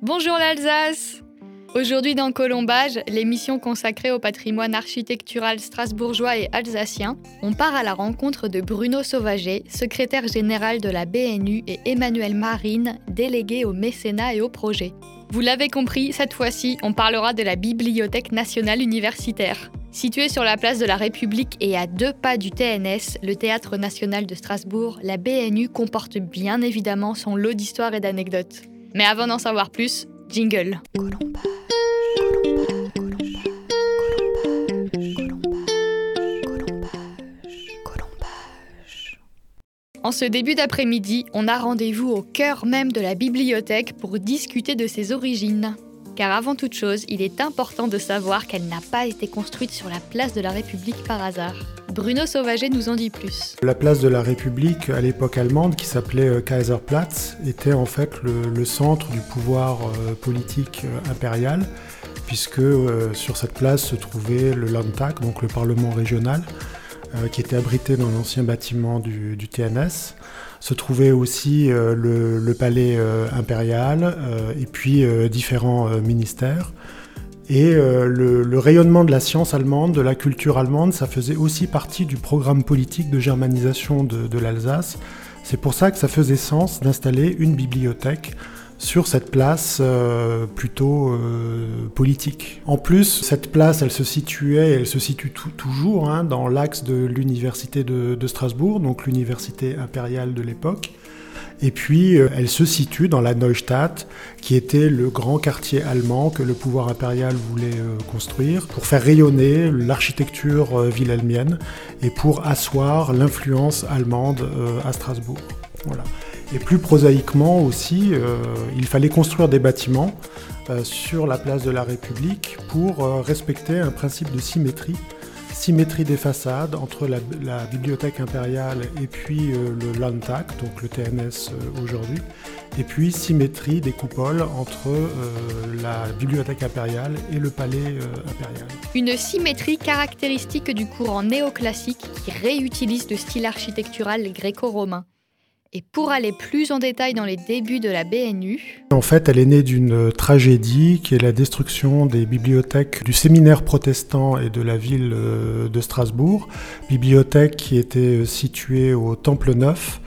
Bonjour l'Alsace Aujourd'hui dans Colombage, l'émission consacrée au patrimoine architectural strasbourgeois et alsacien, on part à la rencontre de Bruno Sauvager, secrétaire général de la BNU, et Emmanuel Marine, délégué au mécénat et au projet. Vous l'avez compris, cette fois-ci, on parlera de la Bibliothèque nationale universitaire. Située sur la place de la République et à deux pas du TNS, le Théâtre national de Strasbourg, la BNU comporte bien évidemment son lot d'histoires et d'anecdotes. Mais avant d'en savoir plus, jingle. En ce début d'après-midi, on a rendez-vous au cœur même de la bibliothèque pour discuter de ses origines. Car avant toute chose, il est important de savoir qu'elle n'a pas été construite sur la place de la République par hasard. Bruno Sauvager nous en dit plus. La place de la République à l'époque allemande, qui s'appelait euh, Kaiserplatz, était en fait le, centre du pouvoir euh, politique euh, impérial, puisque sur cette place se trouvait le Landtag, donc le Parlement régional, qui était abrité dans l'ancien bâtiment du, TNS. Se trouvait aussi le, palais impérial et puis différents ministères. Et le, rayonnement de la science allemande, de la culture allemande, ça faisait aussi partie du programme politique de germanisation de l'Alsace. C'est pour ça que ça faisait sens d'installer une bibliothèque sur cette place euh, plutôt euh, politique. En plus, cette place, elle se situait, elle se situe toujours hein, dans l'axe de l'université de, Strasbourg, donc l'université impériale de l'époque. Et puis, euh, elle se situe dans la Neustadt, qui était le grand quartier allemand que le pouvoir impérial voulait construire pour faire rayonner l'architecture wilhelmienne et pour asseoir l'influence allemande à Strasbourg. Voilà. Et plus prosaïquement aussi, euh, il fallait construire des bâtiments euh, sur la place de la République pour euh, respecter un principe de symétrie. Symétrie des façades entre la, bibliothèque impériale et puis le Landtag, donc le TNS aujourd'hui, et puis symétrie des coupoles entre la bibliothèque impériale et le palais impérial. Une symétrie caractéristique du courant néoclassique qui réutilise le style architectural gréco-romain. Et pour aller plus en détail dans les débuts de la BNU... En fait, elle est née d'une tragédie qui est la destruction des bibliothèques du séminaire protestant et de la ville euh, de Strasbourg, bibliothèque qui était euh, située au Temple Neuf.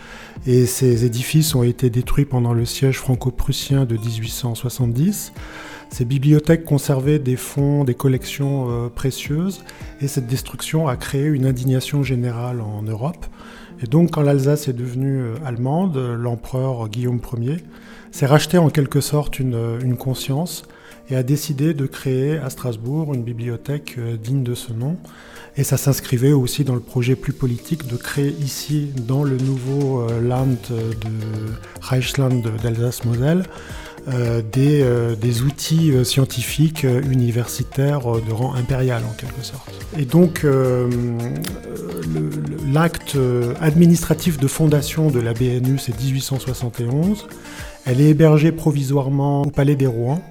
Et ces édifices ont été détruits pendant le siège franco-prussien de 1870. Ces bibliothèques conservaient des fonds, des collections euh, précieuses, et cette destruction a créé une indignation générale en Europe. Et donc, quand l'Alsace est devenue euh, allemande, l'empereur Guillaume Ier s'est racheté en quelque sorte euh, une, conscience et a décidé de créer à Strasbourg une bibliothèque euh, digne de ce nom. Et ça s'inscrivait aussi dans le projet plus politique de créer ici, dans le nouveau Land de Reichsland d'Alsace-Moselle, euh, euh, des, outils euh, scientifiques universitaires de rang impérial en quelque sorte. Et donc l'acte administratif de fondation de la BNU c'est 1871. Elle est hébergée provisoirement au Palais des Rouen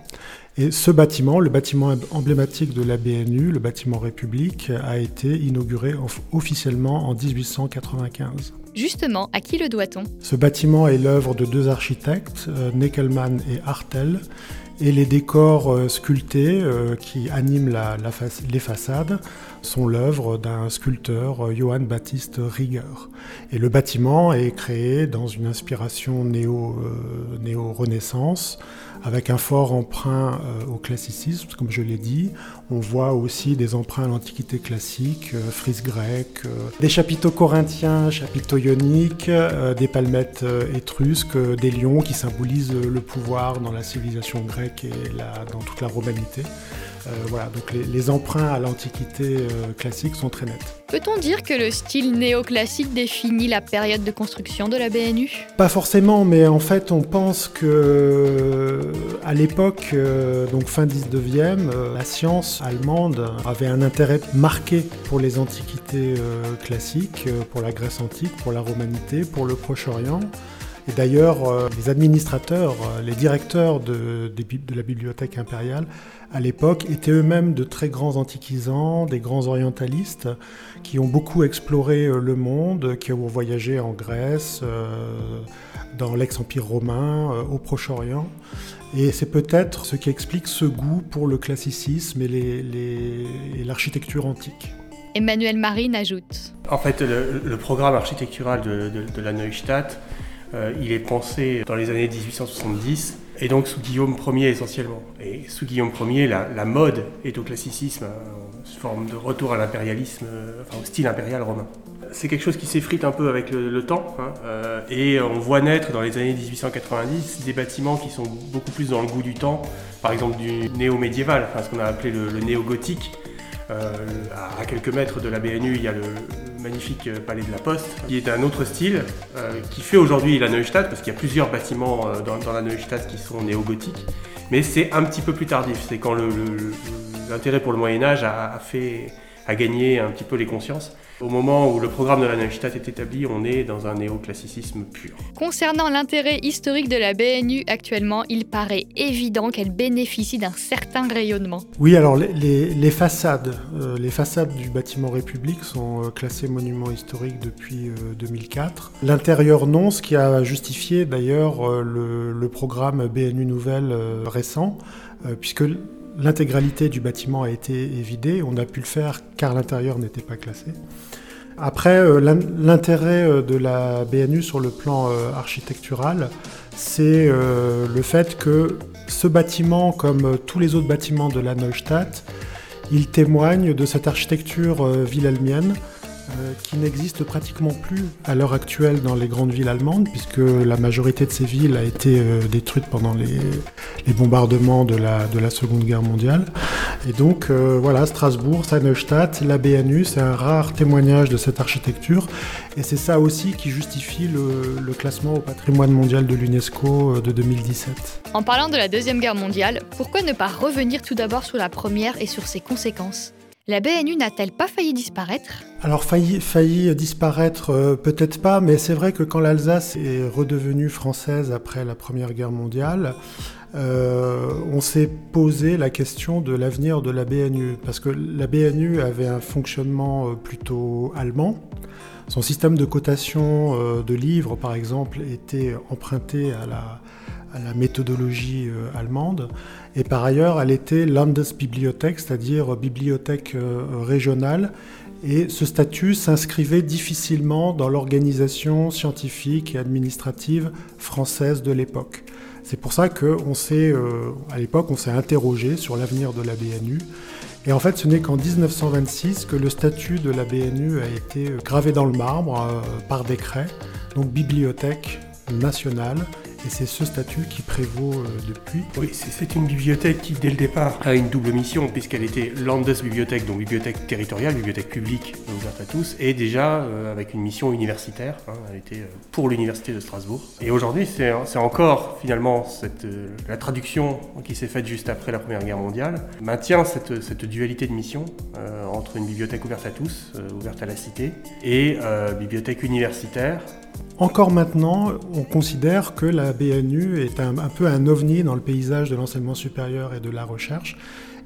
et ce bâtiment, le bâtiment emblématique de la BNU, le bâtiment République, a été inauguré officiellement en 1895. Justement, à qui le doit-on? Ce bâtiment est l'œuvre de deux architectes, euh, Neckelmann et Hartel, et les décors euh, sculptés euh, qui animent les façades sont l'œuvre d'un sculpteur, Johann Baptiste Rieger. Et le bâtiment est créé dans une inspiration néo-renaissance avec un fort emprunt euh, au classicisme, comme je l'ai dit. On voit aussi des emprunts à l'Antiquité classique, euh, frise grecque, euh, des chapiteaux corinthiens, chapiteaux ioniques, des palmettes étrusques, des lions qui symbolisent le pouvoir dans la civilisation grecque et dans toute la romanité. Euh, voilà, donc les, emprunts à l'Antiquité euh, classique sont très nets. Peut-on dire que le style néoclassique définit la période de construction de la BNU Pas forcément, mais en fait on pense que euh, à l'époque, donc fin 19e, la science allemande avait un intérêt marqué pour les antiquités classiques, pour la Grèce antique, pour la romanité, pour le Proche-Orient. Et d'ailleurs, euh, les administrateurs, euh, les directeurs de, de, la bibliothèque impériale à l'époque étaient eux-mêmes de très grands antiquisants, des grands orientalistes qui ont beaucoup exploré euh, le monde, qui ont voyagé en Grèce, dans l'ex-empire romain, au Proche-Orient. Et c'est peut-être ce qui explique ce goût pour le classicisme et l'architecture antique. Emmanuel Marine ajoute. En fait, le, programme architectural de, la Neustadt, euh, il est pensé dans les années 1870 et donc sous Guillaume Ier essentiellement. Et sous Guillaume Ier, la, mode est au classicisme, une forme de retour à l'impérialisme, enfin au style impérial romain. C'est quelque chose qui s'effrite un peu avec le, temps, hein, euh, et on voit naître dans les années 1890 des bâtiments qui sont beaucoup plus dans le goût du temps, par exemple du néo-médiéval, enfin, ce qu'on a appelé le, néo-gothique, euh, à quelques mètres de la BNU, il y a le, magnifique euh, palais de la Poste, qui est un autre style, euh, qui fait aujourd'hui la Neustadt, parce qu'il y a plusieurs bâtiments dans, la Neustadt qui sont néo-gothiques, mais c'est un petit peu plus tardif. C'est quand l'intérêt pour le Moyen Âge a, fait, a gagné un petit peu les consciences. Au moment où le programme de la Neustadt est établi, on est dans un néoclassicisme pur. Concernant l'intérêt historique de la BNU actuellement, il paraît évident qu'elle bénéficie d'un certain rayonnement. Oui, alors les, façades, euh, les façades du bâtiment République sont euh, classées monuments historiques depuis 2004. Euh, L'intérieur non, ce qui a justifié d'ailleurs le, le, programme BNU Nouvelle récent, puisque L'intégralité du bâtiment a été évidée. On a pu le faire car l'intérieur n'était pas classé. Après, euh, l'intérêt euh, de la BNU sur le plan euh, architectural, c'est le fait que ce bâtiment, comme tous les autres bâtiments de la Neustadt, il témoigne de cette architecture wilhelmienne euh, qui n'existe pratiquement plus à l'heure actuelle dans les grandes villes allemandes, puisque la majorité de ces villes a été euh, détruite pendant les, bombardements de la, de la, Seconde Guerre mondiale. Et donc euh, voilà, Strasbourg, Neustadt, la BNU, c'est un rare témoignage de cette architecture, et c'est ça aussi qui justifie le classement au patrimoine mondial de l'UNESCO de 2017. En parlant de la Deuxième Guerre mondiale, pourquoi ne pas revenir tout d'abord sur la première et sur ses conséquences? La BNU n'a-t-elle pas failli disparaître? Alors failli, disparaître, euh, peut-être pas, mais c'est vrai que quand l'Alsace est redevenue française après la Première Guerre mondiale, euh, on s'est posé la question de l'avenir de la BNU, parce que la BNU avait un fonctionnement euh, plutôt allemand. Son système de cotation de livres, par exemple, était emprunté à la, à la méthodologie euh, allemande. Et par ailleurs, elle était Landesbibliothek, c'est-à-dire bibliothèque euh, régionale. Et ce statut s'inscrivait difficilement dans l'organisation scientifique et administrative française de l'époque. C'est pour ça qu'on s'est, euh, à l'époque, on s'est interrogé sur l'avenir de la BNU. Et en fait, ce n'est qu'en 1926 que le statut de la BNU a été gravé dans le marbre par décret, donc bibliothèque nationale et c'est ce statut qui prévaut euh, depuis. Oui, c'est une bibliothèque qui, dès le départ, a une double mission, puisqu'elle était Landesbibliothèque, donc bibliothèque territoriale, bibliothèque publique ouverte à tous, et déjà euh, avec une mission universitaire. Hein, elle était euh, pour l'Université de Strasbourg. Et aujourd'hui, c'est encore finalement la traduction qui s'est faite juste après la Première Guerre mondiale, maintient cette dualité de mission entre une bibliothèque ouverte à tous, ouverte à la cité, et bibliothèque universitaire, encore maintenant, on considère que la BNU est un, peu un ovni dans le paysage de l'enseignement supérieur et de la recherche.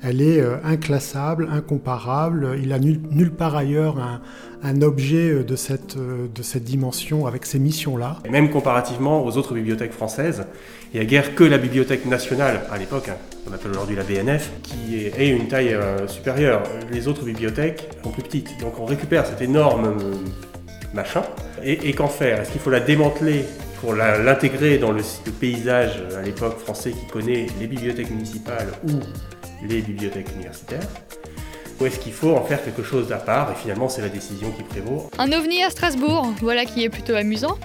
Elle est euh, inclassable, incomparable. Il a nulle part ailleurs un, objet euh, de cette, euh, de cette dimension avec ces missions-là. Même comparativement aux autres bibliothèques françaises, il n'y a guère que la bibliothèque nationale, à l'époque, hein, qu'on appelle aujourd'hui la BNF, qui est, une taille supérieure. Les autres bibliothèques sont plus petites. Donc on récupère cette énorme machin. Et, qu'en faire? Est-ce qu'il faut la démanteler pour l'intégrer dans le, paysage à l'époque français qui connaît les bibliothèques municipales ou les bibliothèques universitaires? Ou est-ce qu'il faut en faire quelque chose à part et finalement c'est la décision qui prévaut? Un ovni à Strasbourg, voilà qui est plutôt amusant.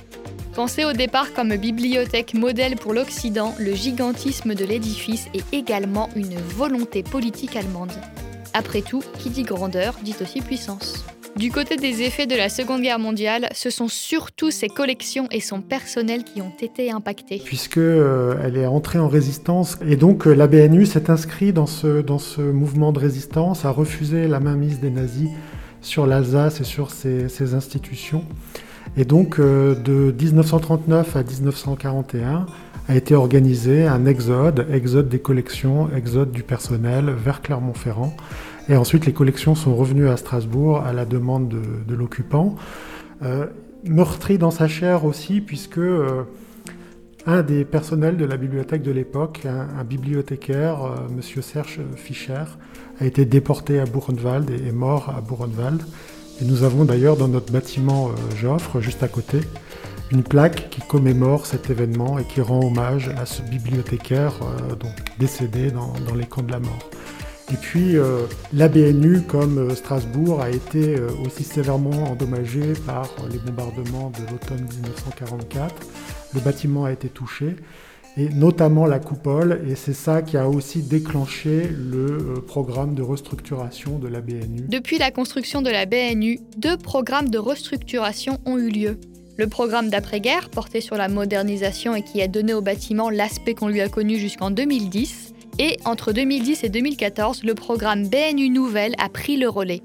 Pensé au départ comme bibliothèque modèle pour l'Occident, le gigantisme de l'édifice est également une volonté politique allemande. Après tout, qui dit grandeur dit aussi puissance. Du côté des effets de la Seconde Guerre mondiale, ce sont surtout ses collections et son personnel qui ont été impactés. Puisqu'elle euh, est entrée en résistance et donc euh, la BNU s'est inscrite dans ce, dans ce mouvement de résistance, a refusé la mainmise des nazis sur l'Alsace et sur ses, institutions. Et donc euh, de 1939 à 1941 a été organisé un exode, exode des collections, exode du personnel vers Clermont-Ferrand. Et ensuite, les collections sont revenues à Strasbourg à la demande de, l'occupant. Euh, meurtri dans sa chair aussi, puisque euh, un des personnels de la bibliothèque de l'époque, un, bibliothécaire, euh, Monsieur Serge Fischer, a été déporté à Buchenwald et est mort à Buchenwald. Et nous avons d'ailleurs dans notre bâtiment euh, Joffre, juste à côté, une plaque qui commémore cet événement et qui rend hommage à ce bibliothécaire donc décédé dans, les camps de la mort. Et puis euh, la BNU, comme Strasbourg, a été aussi sévèrement endommagée par les bombardements de l'automne 1944. Le bâtiment a été touché et notamment la coupole, et c'est ça qui a aussi déclenché le euh, programme de restructuration de la BNU. Depuis la construction de la BNU, deux programmes de restructuration ont eu lieu. Le programme d'après-guerre, porté sur la modernisation et qui a donné au bâtiment l'aspect qu'on lui a connu jusqu'en 2010, et entre 2010 et 2014, le programme BNU Nouvelle a pris le relais.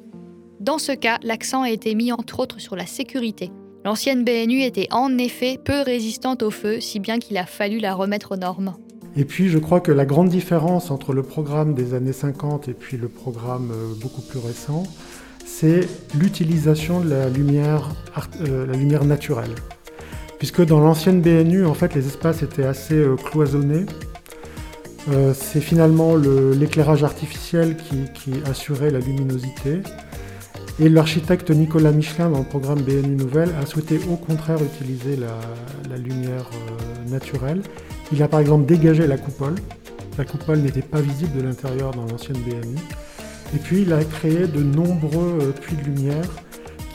Dans ce cas, l'accent a été mis entre autres sur la sécurité. L'ancienne BNU était en effet peu résistante au feu, si bien qu'il a fallu la remettre aux normes. Et puis je crois que la grande différence entre le programme des années 50 et puis le programme euh, beaucoup plus récent, c'est l'utilisation de la lumière, euh, la lumière naturelle. Puisque dans l'ancienne BNU, en fait, les espaces étaient assez euh, c'est finalement l'éclairage artificiel qui, assurait la luminosité. Et l'architecte Nicolas Michelin, dans le programme BNU Nouvelle, a souhaité au contraire utiliser la, lumière euh, naturelle. Il a par exemple dégagé la coupole. La coupole n'était pas visible de l'intérieur dans l'ancienne BNU. Et puis il a créé de nombreux euh, puits de lumière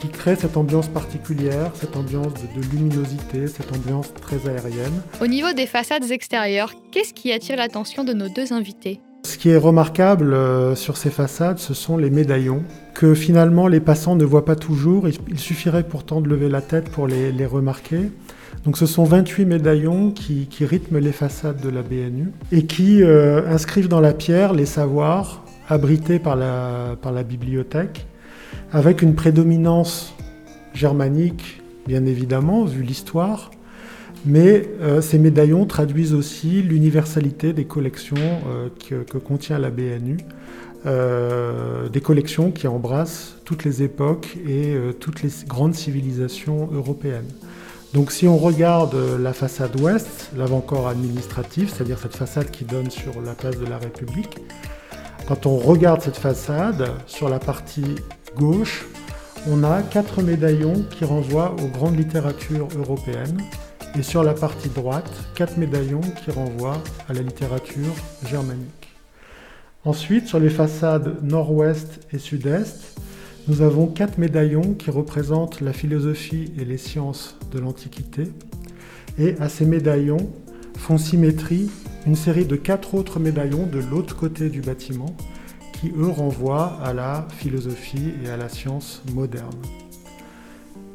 qui créent cette ambiance particulière, cette ambiance de, de, luminosité, cette ambiance très aérienne. Au niveau des façades extérieures, qu'est-ce qui attire l'attention de nos deux invités? Ce qui est remarquable euh, sur ces façades, ce sont les médaillons, que finalement les passants ne voient pas toujours. Il suffirait pourtant de lever la tête pour les, remarquer. Donc ce sont 28 médaillons qui, rythment les façades de la BNU et qui euh, inscrivent dans la pierre les savoirs abrités par la, par la bibliothèque, avec une prédominance germanique, bien évidemment, vu l'histoire, mais euh, ces médaillons traduisent aussi l'universalité des collections euh, que, contient la BNU, euh, des collections qui embrassent toutes les époques et toutes les grandes civilisations européennes. Donc si on regarde la façade ouest, l'avant-corps administratif, c'est-à-dire cette façade qui donne sur la place de la République, quand on regarde cette façade, sur la partie gauche, on a quatre médaillons qui renvoient aux grandes littératures européennes, et sur la partie droite, quatre médaillons qui renvoient à la littérature germanique. Ensuite, sur les façades nord-ouest et sud-est, nous avons quatre médaillons qui représentent la philosophie et les sciences de l'Antiquité. Et à ces médaillons font symétrie une série de quatre autres médaillons de l'autre côté du bâtiment qui, eux, renvoient à la philosophie et à la science moderne.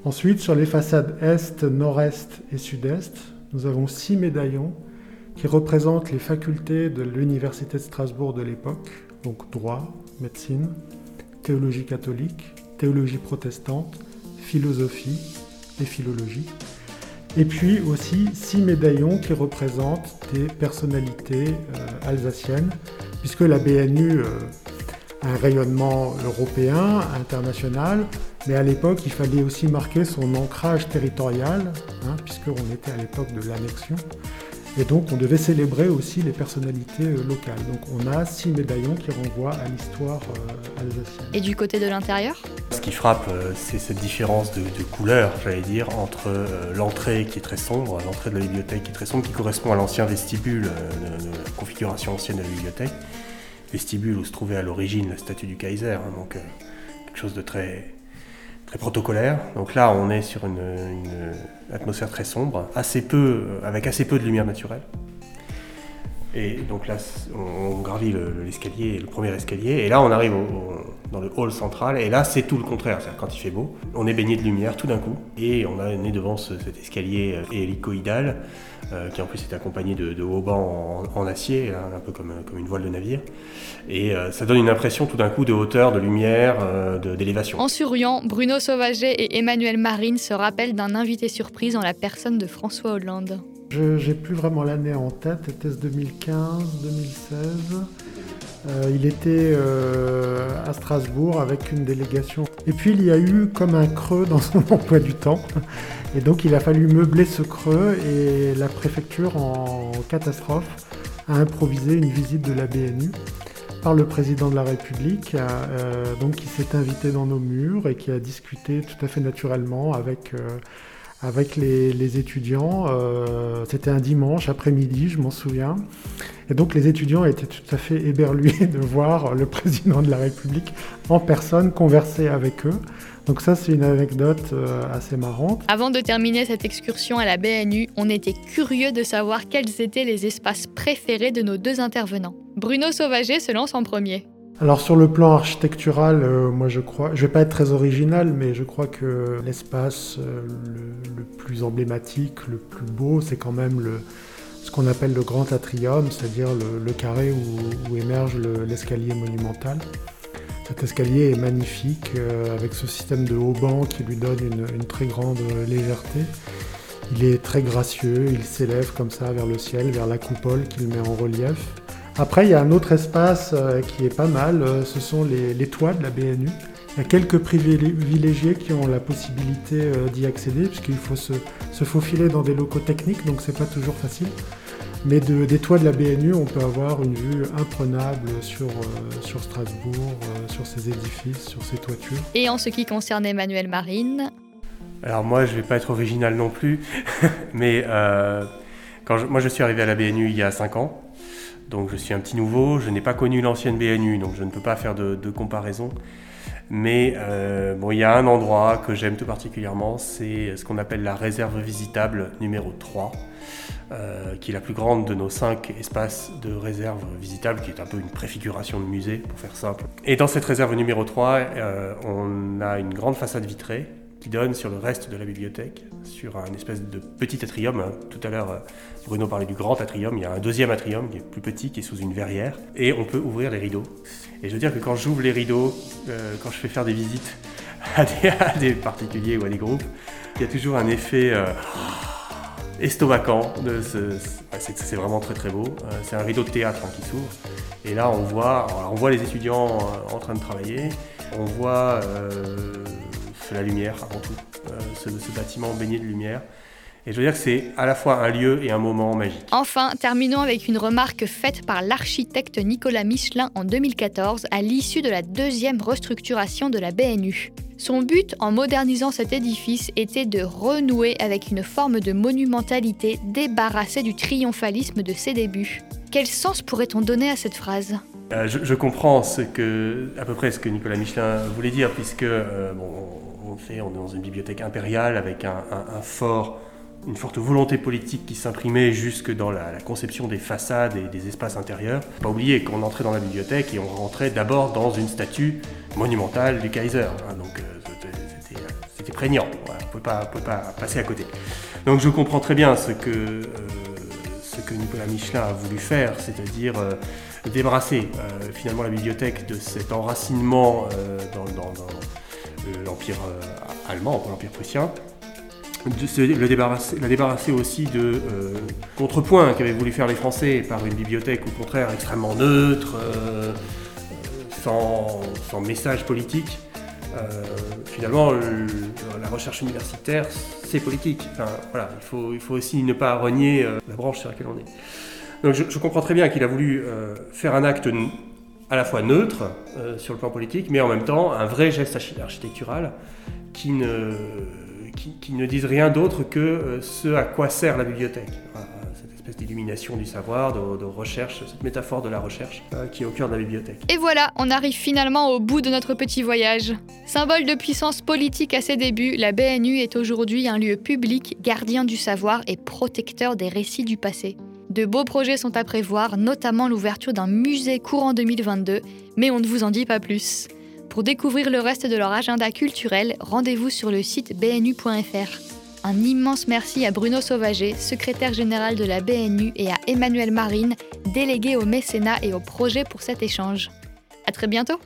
Ensuite, sur les façades est, nord-est et sud-est, nous avons six médaillons qui représentent les facultés de l'Université de Strasbourg de l'époque, donc droit, médecine, théologie catholique, théologie protestante, philosophie et philologie. Et puis aussi six médaillons qui représentent des personnalités euh, alsaciennes, puisque la BNU euh, un rayonnement européen, international, mais à l'époque, il fallait aussi marquer son ancrage territorial, hein, puisqu'on était à l'époque de l'annexion. Et donc, on devait célébrer aussi les personnalités euh, locales. Donc, on a six médaillons qui renvoient à l'histoire euh, alsacienne. Et du côté de l'intérieur? Ce qui frappe, euh, c'est cette différence de, couleur, j'allais dire, entre l'entrée qui est très sombre, l'entrée de la bibliothèque qui est très sombre, qui correspond à l'ancien vestibule de, la configuration ancienne de la bibliothèque. Vestibule où se trouvait à l'origine la statue du Kaiser, hein, donc quelque chose de très très protocolaire. Donc là, on est sur une, atmosphère très sombre, assez peu, avec assez peu de lumière naturelle. Et donc là, on, gravit l'escalier, le, premier escalier, et là, on arrive dans le hall central, et là, c'est tout le contraire. C'est-à-dire, quand il fait beau, on est baigné de lumière tout d'un coup, et on est devant cet escalier euh, hélicoïdal, euh, qui en plus est accompagné de, haubans en, acier, hein, un peu comme, une voile de navire. Et euh, ça donne une impression tout d'un coup de hauteur, de lumière, d'élévation. En souriant, Bruno Sauvaget et Emmanuel Marine se rappellent d'un invité surprise en la personne de François Hollande. Je n'ai plus vraiment l'année en tête, était-ce 2015, 2016 euh, Il était euh, à Strasbourg avec une délégation. Et puis il y a eu comme un creux dans son emploi du temps. Et donc il a fallu meubler ce creux et la préfecture en catastrophe a improvisé une visite de la BNU par le président de la République, euh, donc qui s'est invité dans nos murs et qui a discuté tout à fait naturellement avec, avec les, étudiants. Euh, c'était un dimanche après-midi, je m'en souviens. Et donc les étudiants étaient tout à fait éberlués de voir le président de la République en personne converser avec eux. Donc ça, c'est une anecdote euh, assez marrante. Avant de terminer cette excursion à la BNU, on était curieux de savoir quels étaient les espaces préférés de nos deux intervenants. Bruno Sauvager se lance en premier. Alors sur le plan architectural, euh, moi je crois, je vais pas être très original, mais je crois que l'espace euh, le, plus emblématique, le plus beau, c'est quand même le, ce qu'on appelle le grand atrium, c'est-à-dire le, carré où, émerge l'escalier monumental. Cet escalier est magnifique euh, avec ce système de haubans qui lui donne une, très grande légèreté. Il est très gracieux, il s'élève comme ça vers le ciel, vers la coupole qu'il met en relief. Après, il y a un autre espace euh, qui est pas mal, euh, ce sont les, toits de la BNU. Il y a quelques privilégiés qui ont la possibilité d'y accéder, puisqu'il faut se, se, faufiler dans des locaux techniques, donc c'est pas toujours facile. Mais des toits de la BNU, on peut avoir une vue imprenable sur, euh, sur Strasbourg, euh, sur ses édifices, sur ses toitures. Et en ce qui concerne Emmanuel Marine? Alors moi, je ne vais pas être original non plus, mais euh, quand moi je suis arrivé à la BNU il y a 5 ans, donc je suis un petit nouveau, je n'ai pas connu l'ancienne BNU, donc je ne peux pas faire de, comparaison. Mais bon, il y a un endroit que j'aime tout particulièrement, c'est ce qu'on appelle la réserve visitable numéro 3. Euh, qui est la plus grande de nos cinq espaces de réserve visitables, qui est un peu une préfiguration de musée, pour faire simple. Et dans cette réserve numéro 3, euh, on a une grande façade vitrée qui donne sur le reste de la bibliothèque, sur un espèce de petit atrium. Hein. Tout à l'heure, euh, Bruno parlait du grand atrium. Il y a un deuxième atrium qui est plus petit, qui est sous une verrière. Et on peut ouvrir les rideaux. Et je veux dire que quand j'ouvre les rideaux, quand je fais faire des visites à des, particuliers ou à des groupes, il y a toujours un effet estomacant. C'est vraiment très très beau. Euh, c'est un rideau de théâtre hein, qui s'ouvre. Et là, on voit, les étudiants euh, en train de travailler. On voit euh, la lumière avant tout, ce, bâtiment baigné de lumière. Et je veux dire que c'est à la fois un lieu et un moment magique. Enfin, terminons avec une remarque faite par l'architecte Nicolas Michelin en 2014 à l'issue de la deuxième restructuration de la BNU. Son but en modernisant cet édifice était de renouer avec une forme de monumentalité débarrassée du triomphalisme de ses débuts. Quel sens pourrait-on donner à cette phrase? Euh, je, comprends ce que, à peu près ce que Nicolas Michelin voulait dire, puisque euh, on, est dans une bibliothèque impériale avec un, fort une forte volonté politique qui s'imprimait jusque dans la, conception des façades et des espaces intérieurs. Pas oublier qu'on entrait dans la bibliothèque et on rentrait d'abord dans une statue monumentale du Kaiser. Hein, donc euh, c'était prégnant, on ne pouvait pas, passer à côté. Donc je comprends très bien ce que, euh, ce que Nicolas Michelin a voulu faire, c'est-à-dire euh, débarrasser finalement la bibliothèque de cet enracinement dans l'Empire allemand, l'Empire prussien, le débarrasser, la débarrasser aussi de euh, contrepoints qu'avaient voulu faire les Français par une bibliothèque au contraire extrêmement neutre, euh, sans, message politique. Euh, finalement, la recherche universitaire, c'est politique. voilà, il, faut, il faut aussi ne pas renier la branche sur laquelle on est. Donc je comprends très bien qu'il a voulu faire un acte à la fois neutre sur le plan politique, mais en même temps un vrai geste architectural qui ne qui, ne disent rien d'autre que euh, ce à quoi sert la bibliothèque. cette espèce d'illumination du savoir, de, recherche, cette métaphore de la recherche euh, qui est au cœur de la bibliothèque. Et voilà, on arrive finalement au bout de notre petit voyage. Symbole de puissance politique à ses débuts, la BNU est aujourd'hui un lieu public, gardien du savoir et protecteur des récits du passé. De beaux projets sont à prévoir, notamment l'ouverture d'un musée courant 2022, mais on ne vous en dit pas plus. Pour découvrir le reste de leur agenda culturel, rendez-vous sur le site bnu.fr. Un immense merci à Bruno Sauvager, secrétaire général de la BNU, et à Emmanuel Marine, délégué au mécénat et au projet pour cet échange. À très bientôt.